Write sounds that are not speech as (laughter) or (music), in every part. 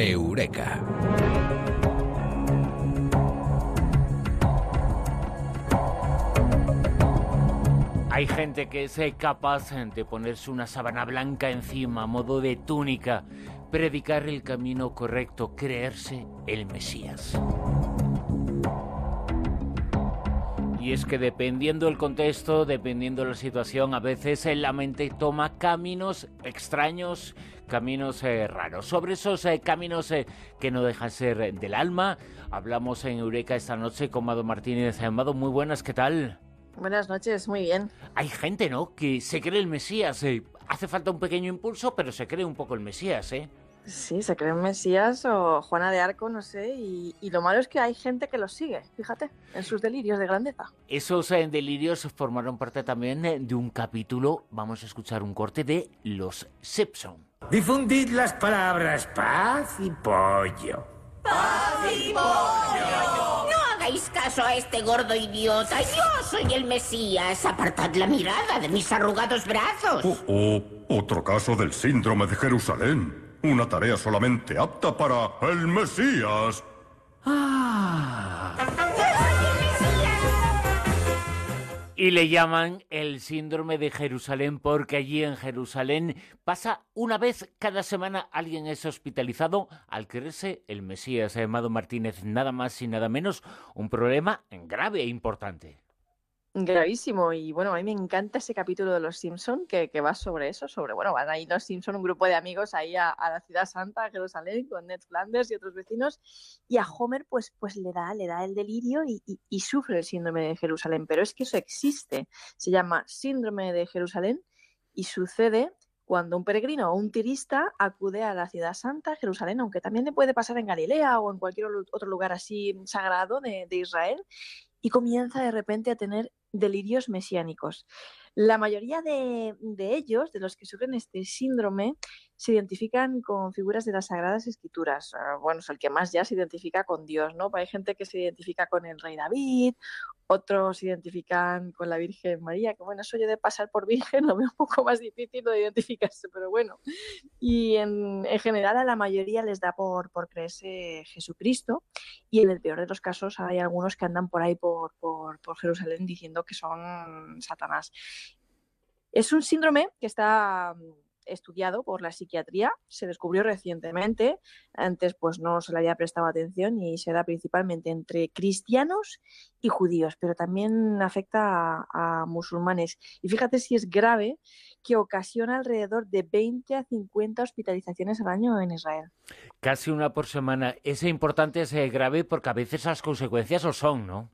Eureka. Hay gente que es capaz de ponerse una sábana blanca encima modo de túnica, predicar el camino correcto, creerse el Mesías. Y es que dependiendo del contexto, dependiendo de la situación, a veces la mente toma caminos extraños, caminos eh, raros. Sobre esos eh, caminos eh, que no dejan ser del alma, hablamos en Eureka esta noche con Mado Martínez. Amado, muy buenas, ¿qué tal? Buenas noches, muy bien. Hay gente, ¿no? Que se cree el Mesías. Eh. Hace falta un pequeño impulso, pero se cree un poco el Mesías, ¿eh? Sí, se cree el Mesías o Juana de Arco, no sé. Y, lo malo es que hay gente que los sigue, fíjate, en sus delirios de grandeza. Esos eh, delirios formaron parte también eh, de un capítulo, vamos a escuchar un corte de Los Simpson. Difundid las palabras paz y pollo. ¡Paz y pollo! hagáis caso a este gordo idiota. Yo soy el Mesías. Apartad la mirada de mis arrugados brazos. Oh, oh, otro caso del síndrome de Jerusalén. Una tarea solamente apta para el Mesías. Ah. Y le llaman el síndrome de Jerusalén porque allí en Jerusalén pasa una vez cada semana alguien es hospitalizado al creerse el Mesías llamado Martínez, nada más y nada menos, un problema grave e importante. Gravísimo. Y bueno, a mí me encanta ese capítulo de Los Simpson que, va sobre eso, sobre, bueno, van ahí Los Simpson, un grupo de amigos ahí a, la ciudad santa, a Jerusalén, con Ned Flanders y otros vecinos, y a Homer pues, pues le, da, le da el delirio y, y sufre el síndrome de Jerusalén. Pero es que eso existe, se llama síndrome de Jerusalén y sucede cuando un peregrino o un turista acude a la ciudad santa, Jerusalén, aunque también le puede pasar en Galilea o en cualquier otro lugar así sagrado de, de Israel, y comienza de repente a tener delirios mesiánicos. La mayoría de, ellos, de los que sufren este síndrome, se identifican con figuras de las Sagradas Escrituras. Bueno, es el que más ya se identifica con Dios, ¿no? Hay gente que se identifica con el rey David, otros se identifican con la Virgen María, que bueno, eso yo de pasar por Virgen (laughs) lo veo un poco más difícil de identificarse, pero bueno. Y en, general a la mayoría les da por, por creerse Jesucristo y en el peor de los casos hay algunos que andan por ahí por, por, por Jerusalén diciendo que son Satanás. Es un síndrome que está estudiado por la psiquiatría, se descubrió recientemente, antes pues no se le había prestado atención y se da principalmente entre cristianos y judíos, pero también afecta a, musulmanes. Y fíjate si es grave que ocasiona alrededor de 20 a 50 hospitalizaciones al año en Israel. Casi una por semana. Es importante, es grave porque a veces las consecuencias lo son, ¿no?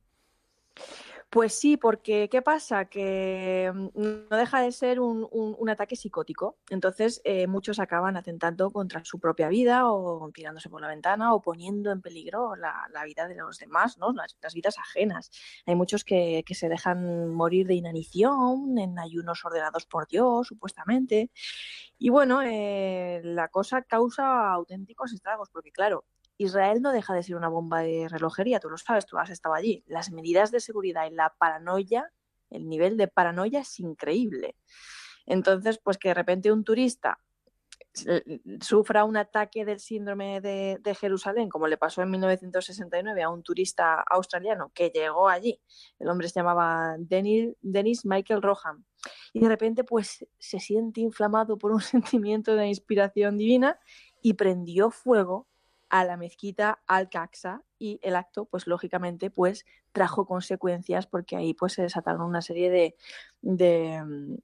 Pues sí, porque ¿qué pasa? Que mm, no deja de ser un, ataque psicótico. Entonces, eh, muchos acaban atentando contra su propia vida o tirándose por la ventana o poniendo en peligro la, vida de los demás, ¿no? Las, vidas ajenas. Hay muchos que, se dejan morir de inanición, en ayunos ordenados por Dios, supuestamente. Y bueno, eh, la cosa causa auténticos estragos, porque claro, Israel no deja de ser una bomba de relojería, tú lo sabes, tú has estado allí. Las medidas de seguridad y la paranoia, el nivel de paranoia es increíble. Entonces, pues que de repente un turista sufra un ataque del síndrome de, Jerusalén, como le pasó en 1969 a un turista australiano que llegó allí. El hombre se llamaba Dennis Michael Rohan. Y de repente, pues se siente inflamado por un (laughs) sentimiento de inspiración divina y prendió fuego a la mezquita Al-Aqsa y el acto, pues lógicamente, pues trajo consecuencias porque ahí pues se desataron una serie de, de,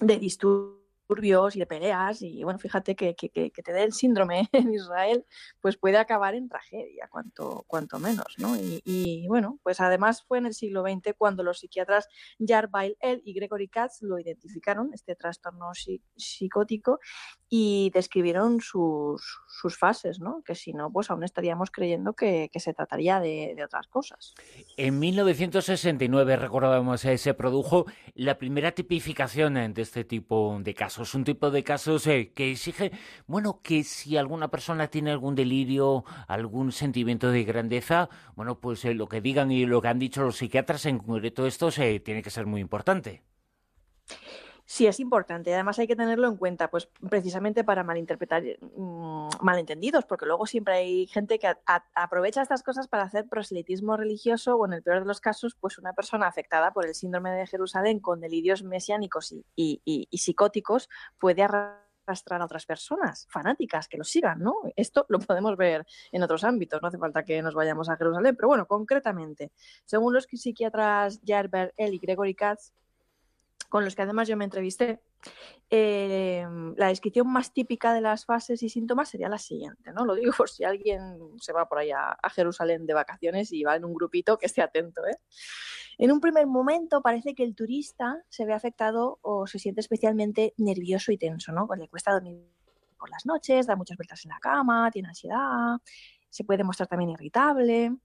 de disturbios y de peleas y bueno, fíjate que, que, te dé el síndrome (laughs) en Israel, pues puede acabar en tragedia, cuanto, cuanto menos, ¿no? Y, bueno, pues además fue en el siglo XX cuando los psiquiatras Jar El y Gregory Katz lo identificaron, este trastorno psicótico, y describieron sus, sus fases, ¿no? Que si no, pues aún estaríamos creyendo que, se trataría de, otras cosas. En 1969, recordábamos, eh, se produjo la primera tipificación de este tipo de casos es un tipo de casos eh, que exige, bueno, que si alguna persona tiene algún delirio, algún sentimiento de grandeza, bueno, pues eh, lo que digan y lo que han dicho los psiquiatras en concreto esto se tiene que ser muy importante. Sí, es importante. Además hay que tenerlo en cuenta, pues precisamente para malinterpretar mm, malentendidos, porque luego siempre hay gente que aprovecha estas cosas para hacer proselitismo religioso o en el peor de los casos, pues una persona afectada por el síndrome de Jerusalén con delirios mesiánicos y, psicóticos puede arrastrar a otras personas fanáticas que lo sigan, ¿no? Esto lo podemos ver en otros ámbitos, no hace falta que nos vayamos a Jerusalén, pero bueno, concretamente, según los psiquiatras Jarber L y Gregory Katz, con los que además yo me entrevisté, eh, la descripción más típica de las fases y síntomas sería la siguiente, ¿no? Lo digo por si alguien se va por ahí a, Jerusalén de vacaciones y va en un grupito que esté atento, ¿eh? En un primer momento parece que el turista se ve afectado o se siente especialmente nervioso y tenso, ¿no? Le cuesta dormir por las noches, da muchas vueltas en la cama, tiene ansiedad, se puede mostrar también irritable.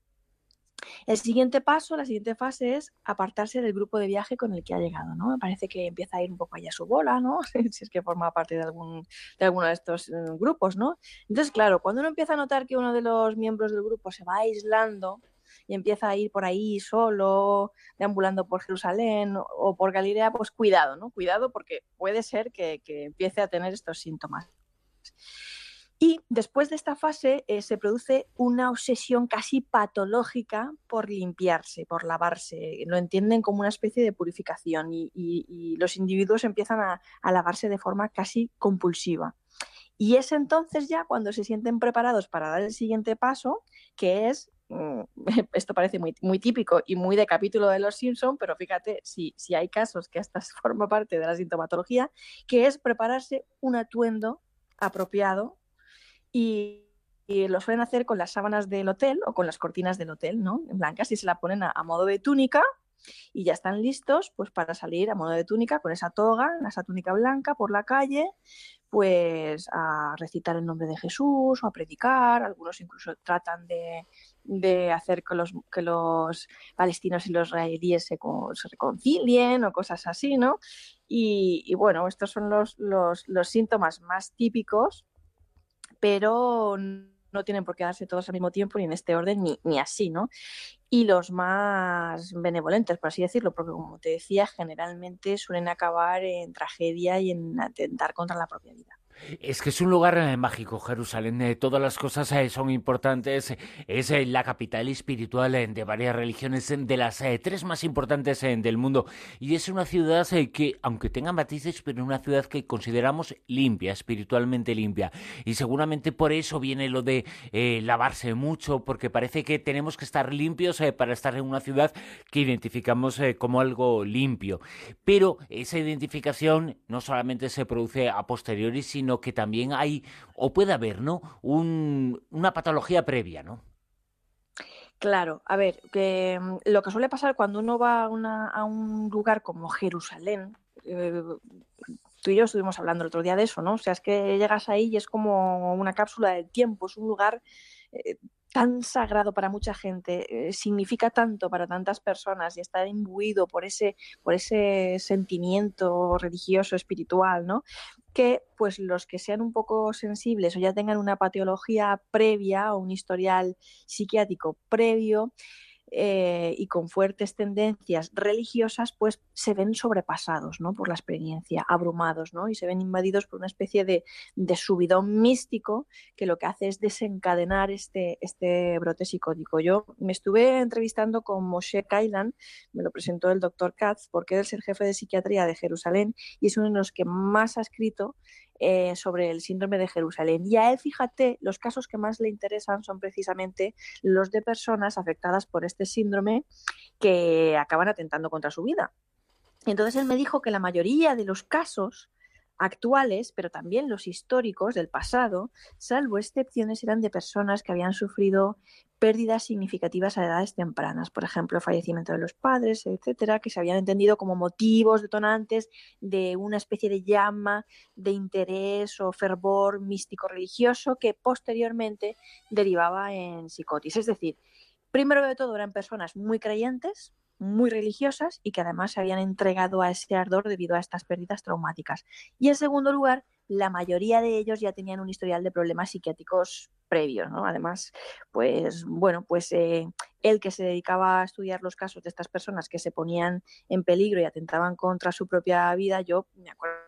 El siguiente paso, la siguiente fase es apartarse del grupo de viaje con el que ha llegado, ¿no? Me parece que empieza a ir un poco allá a su bola, ¿no? (laughs) si es que forma parte de, algún, de alguno de estos eh, grupos, ¿no? Entonces, claro, cuando uno empieza a notar que uno de los miembros del grupo se va aislando y empieza a ir por ahí solo, deambulando por Jerusalén o por Galilea, pues cuidado, ¿no? Cuidado porque puede ser que, que empiece a tener estos síntomas. Y después de esta fase eh, se produce una obsesión casi patológica por limpiarse, por lavarse. Lo entienden como una especie de purificación y, los individuos empiezan a, lavarse de forma casi compulsiva. Y es entonces ya cuando se sienten preparados para dar el siguiente paso, que es, mm, (laughs) esto parece muy, muy típico y muy de capítulo de Los Simpson, pero fíjate si, si hay casos que hasta (laughs) forma parte de la sintomatología, que es prepararse un atuendo apropiado y, lo suelen hacer con las sábanas del hotel o con las cortinas del hotel, ¿no? En blancas y se la ponen a, modo de túnica y ya están listos pues para salir a modo de túnica con esa toga, esa túnica blanca por la calle, pues a recitar el nombre de Jesús o a predicar, algunos incluso tratan de, hacer que los, que los palestinos y los israelíes se, reconcilien o cosas así, ¿no? Y, bueno, estos son los, los, los síntomas más típicos pero no tienen por qué darse todos al mismo tiempo ni en este orden ni, ni así, ¿no? Y los más benevolentes, por así decirlo, porque como te decía, generalmente suelen acabar en tragedia y en atentar contra la propia vida. Es que es un lugar eh, mágico, Jerusalén. Eh, todas las cosas eh, son importantes. Es la capital espiritual de varias religiones, de las tres más importantes del mundo. Y es una ciudad que, aunque tenga matices, pero una ciudad que consideramos limpia, espiritualmente limpia. Y seguramente por eso viene lo de lavarse mucho, porque parece que tenemos que estar limpios para estar en una ciudad que identificamos como algo limpio. Pero esa identificación no solamente se produce a posteriori, sino que también hay, o puede haber, ¿no? una patología previa, ¿no? Claro, a ver, que mm, lo que suele pasar cuando uno va a, un lugar como Jerusalén, eh, tú y yo estuvimos hablando el otro día de eso, ¿no? O sea, es que llegas ahí y es como una cápsula del tiempo, es un lugar eh, tan sagrado para mucha gente, eh, significa tanto para tantas personas y está imbuido por ese, por ese sentimiento religioso, espiritual, ¿no? Que pues los que sean un poco sensibles o ya tengan una patología previa o un historial psiquiátrico previo, eh, y con fuertes tendencias religiosas, pues se ven sobrepasados ¿no? por la experiencia, abrumados, ¿no? y se ven invadidos por una especie de, subidón místico que lo que hace es desencadenar este, este brote psicótico. Yo me estuve entrevistando con Moshe Kailan, me lo presentó el doctor Katz, porque es el jefe de psiquiatría de Jerusalén y es uno de los que más ha escrito eh, sobre el síndrome de Jerusalén. Y a él, fíjate, los casos que más le interesan son precisamente los de personas afectadas por este síndrome que acaban atentando contra su vida. Entonces él me dijo que la mayoría de los casos actuales, pero también los históricos del pasado, salvo excepciones, eran de personas que habían sufrido pérdidas significativas a edades tempranas, por ejemplo, fallecimiento de los padres, etcétera, que se habían entendido como motivos detonantes de una especie de llama de interés o fervor místico religioso que posteriormente derivaba en psicotis. Es decir, primero de todo eran personas muy creyentes, muy religiosas y que además se habían entregado a ese ardor debido a estas pérdidas traumáticas. Y en segundo lugar, la mayoría de ellos ya tenían un historial de problemas psiquiátricos previos, ¿no? Además, pues bueno, pues eh, el que se dedicaba a estudiar los casos de estas personas que se ponían en peligro y atentaban contra su propia vida, yo me acuerdo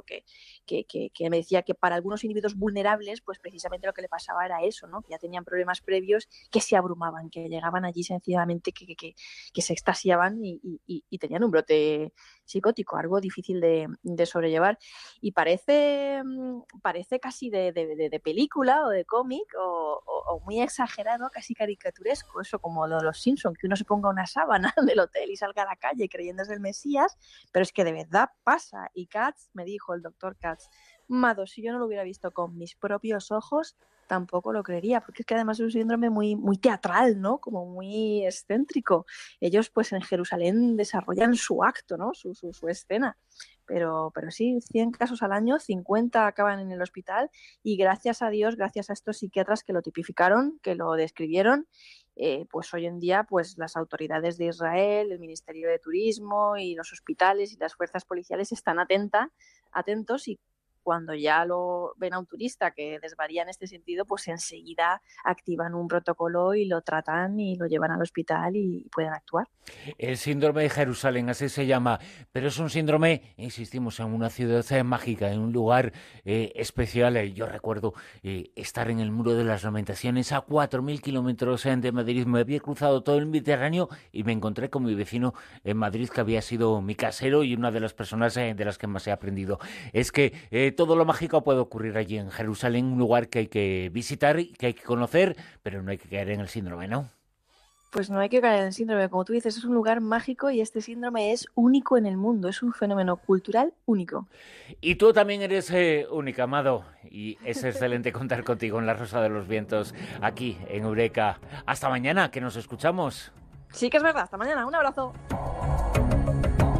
que, que, me decía que para algunos individuos vulnerables, pues precisamente lo que le pasaba era eso, ¿no? que ya tenían problemas previos, que se abrumaban, que llegaban allí sencillamente, que, que se extasiaban y, tenían un brote psicótico, algo difícil de, sobrellevar. Y parece, mm, parece casi de, película o de cómic o, muy exagerado, casi caricaturesco, eso como lo de los Simpsons, que uno se ponga una sábana (laughs) del hotel y salga a la calle creyéndose el Mesías, pero es que de verdad pasa. Y Katz me dijo, el doctor Katz, Mado, si yo no lo hubiera visto con mis propios ojos, tampoco lo creería, porque es que además es un síndrome muy, muy teatral, ¿no? Como muy excéntrico. Ellos, pues en Jerusalén desarrollan su acto, ¿no? Su, su, escena. Pero, pero sí, 100 casos al año, 50 acaban en el hospital y gracias a Dios, gracias a estos psiquiatras que lo tipificaron, que lo describieron, eh, pues hoy en día pues las autoridades de Israel, el Ministerio de Turismo y los hospitales y las fuerzas policiales están atenta, atentos y cuando ya lo ven a un turista que desvaría en este sentido, pues enseguida activan un protocolo y lo tratan y lo llevan al hospital y pueden actuar. El síndrome de Jerusalén, así se llama, pero es un síndrome, insistimos, en una ciudad mágica, en un lugar eh, especial. Eh, yo recuerdo eh, estar en el Muro de las Lamentaciones a 4.000 kilómetros de Madrid. Me había cruzado todo el Mediterráneo y me encontré con mi vecino en Madrid, que había sido mi casero y una de las personas de las que más he aprendido. Es que todo lo mágico puede ocurrir allí en Jerusalén, un lugar que hay que visitar y que hay que conocer, pero no hay que caer en el síndrome, ¿no? Pues no hay que caer en el síndrome, como tú dices, es un lugar mágico y este síndrome es único en el mundo, es un fenómeno cultural único. Y tú también eres eh, única, Amado, y es excelente (laughs) contar contigo en La Rosa de los Vientos, aquí en Eureka. Hasta mañana, que nos escuchamos. Sí que es verdad, hasta mañana, un abrazo.